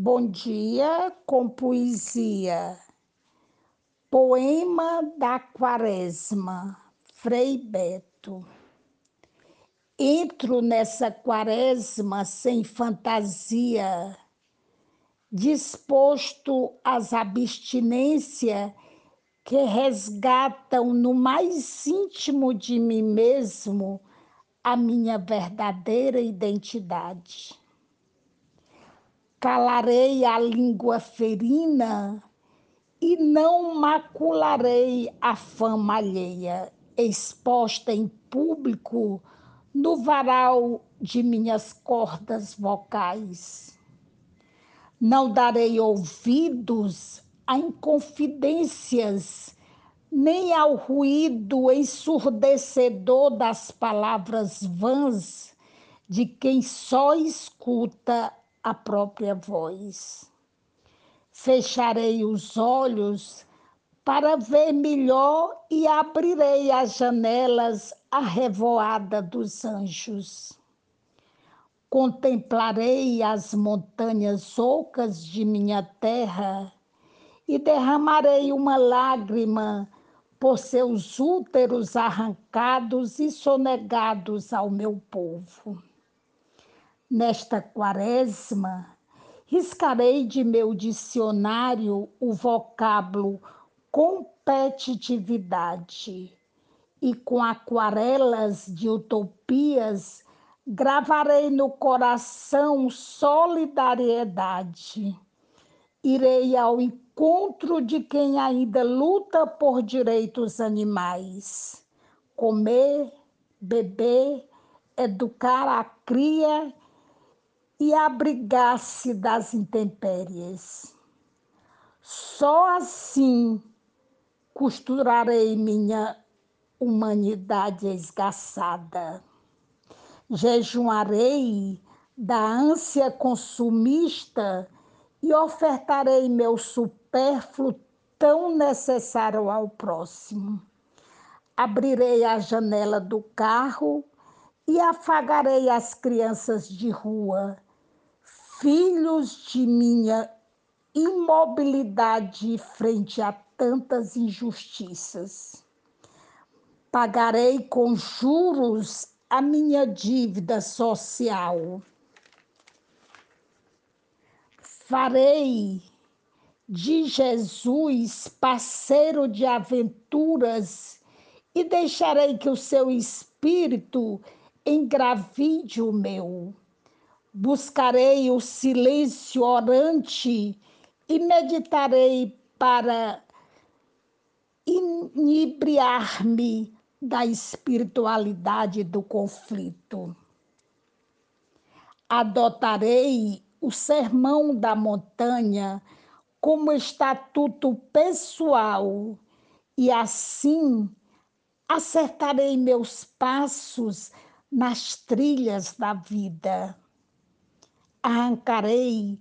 Bom dia com poesia. Poema da Quaresma, Frei Beto. Entro nessa quaresma sem fantasia, disposto às abstinências que resgatam no mais íntimo de mim mesmo a minha verdadeira identidade calarei a língua ferina e não macularei a fama alheia, exposta em público no varal de minhas cordas vocais. Não darei ouvidos a inconfidências, nem ao ruído ensurdecedor das palavras vãs de quem só escuta a própria voz. Fecharei os olhos para ver melhor e abrirei as janelas à revoada dos anjos. Contemplarei as montanhas ocas de minha terra e derramarei uma lágrima por seus úteros arrancados e sonegados ao meu povo. Nesta quaresma, riscarei de meu dicionário o vocábulo competitividade e com aquarelas de utopias gravarei no coração solidariedade. Irei ao encontro de quem ainda luta por direitos animais. Comer, beber, educar a cria e abrigar-se das intempéries. Só assim costurarei minha humanidade esgaçada. Jejuarei da ânsia consumista e ofertarei meu supérfluo tão necessário ao próximo. Abrirei a janela do carro e afagarei as crianças de rua filhos de minha imobilidade frente a tantas injustiças. Pagarei com juros a minha dívida social. Farei de Jesus parceiro de aventuras e deixarei que o seu espírito engravide o meu buscarei o silêncio orante e meditarei para inebriar-me da espiritualidade do conflito. Adotarei o sermão da montanha como estatuto pessoal e assim acertarei meus passos nas trilhas da vida arrancarei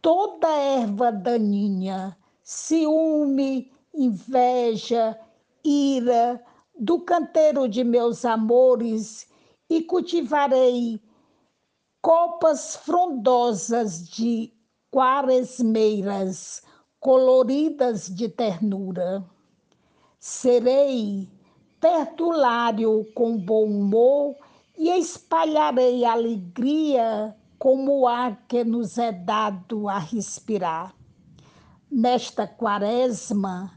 toda erva daninha, ciúme, inveja, ira, do canteiro de meus amores e cultivarei copas frondosas de quaresmeiras, coloridas de ternura. Serei perdulário com bom humor e espalharei alegria como o ar que nos é dado a respirar. Nesta quaresma,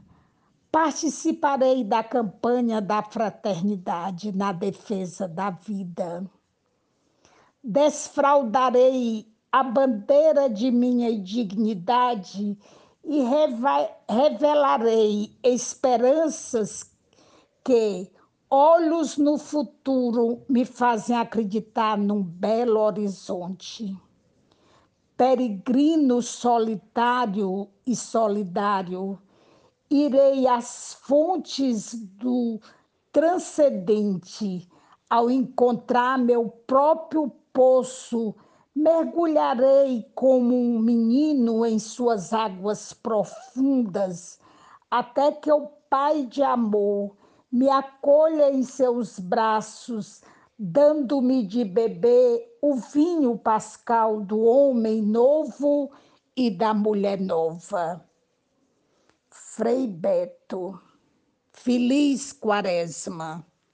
participarei da campanha da fraternidade na defesa da vida. Desfraldarei a bandeira de minha dignidade e revelarei esperanças que, Olhos no futuro me fazem acreditar num belo horizonte. Peregrino solitário e solidário, irei às fontes do transcendente. Ao encontrar meu próprio poço, mergulharei como um menino em suas águas profundas, até que o Pai de amor me acolha em seus braços, dando-me de beber o vinho pascal do homem novo e da mulher nova. Frei Beto, feliz quaresma.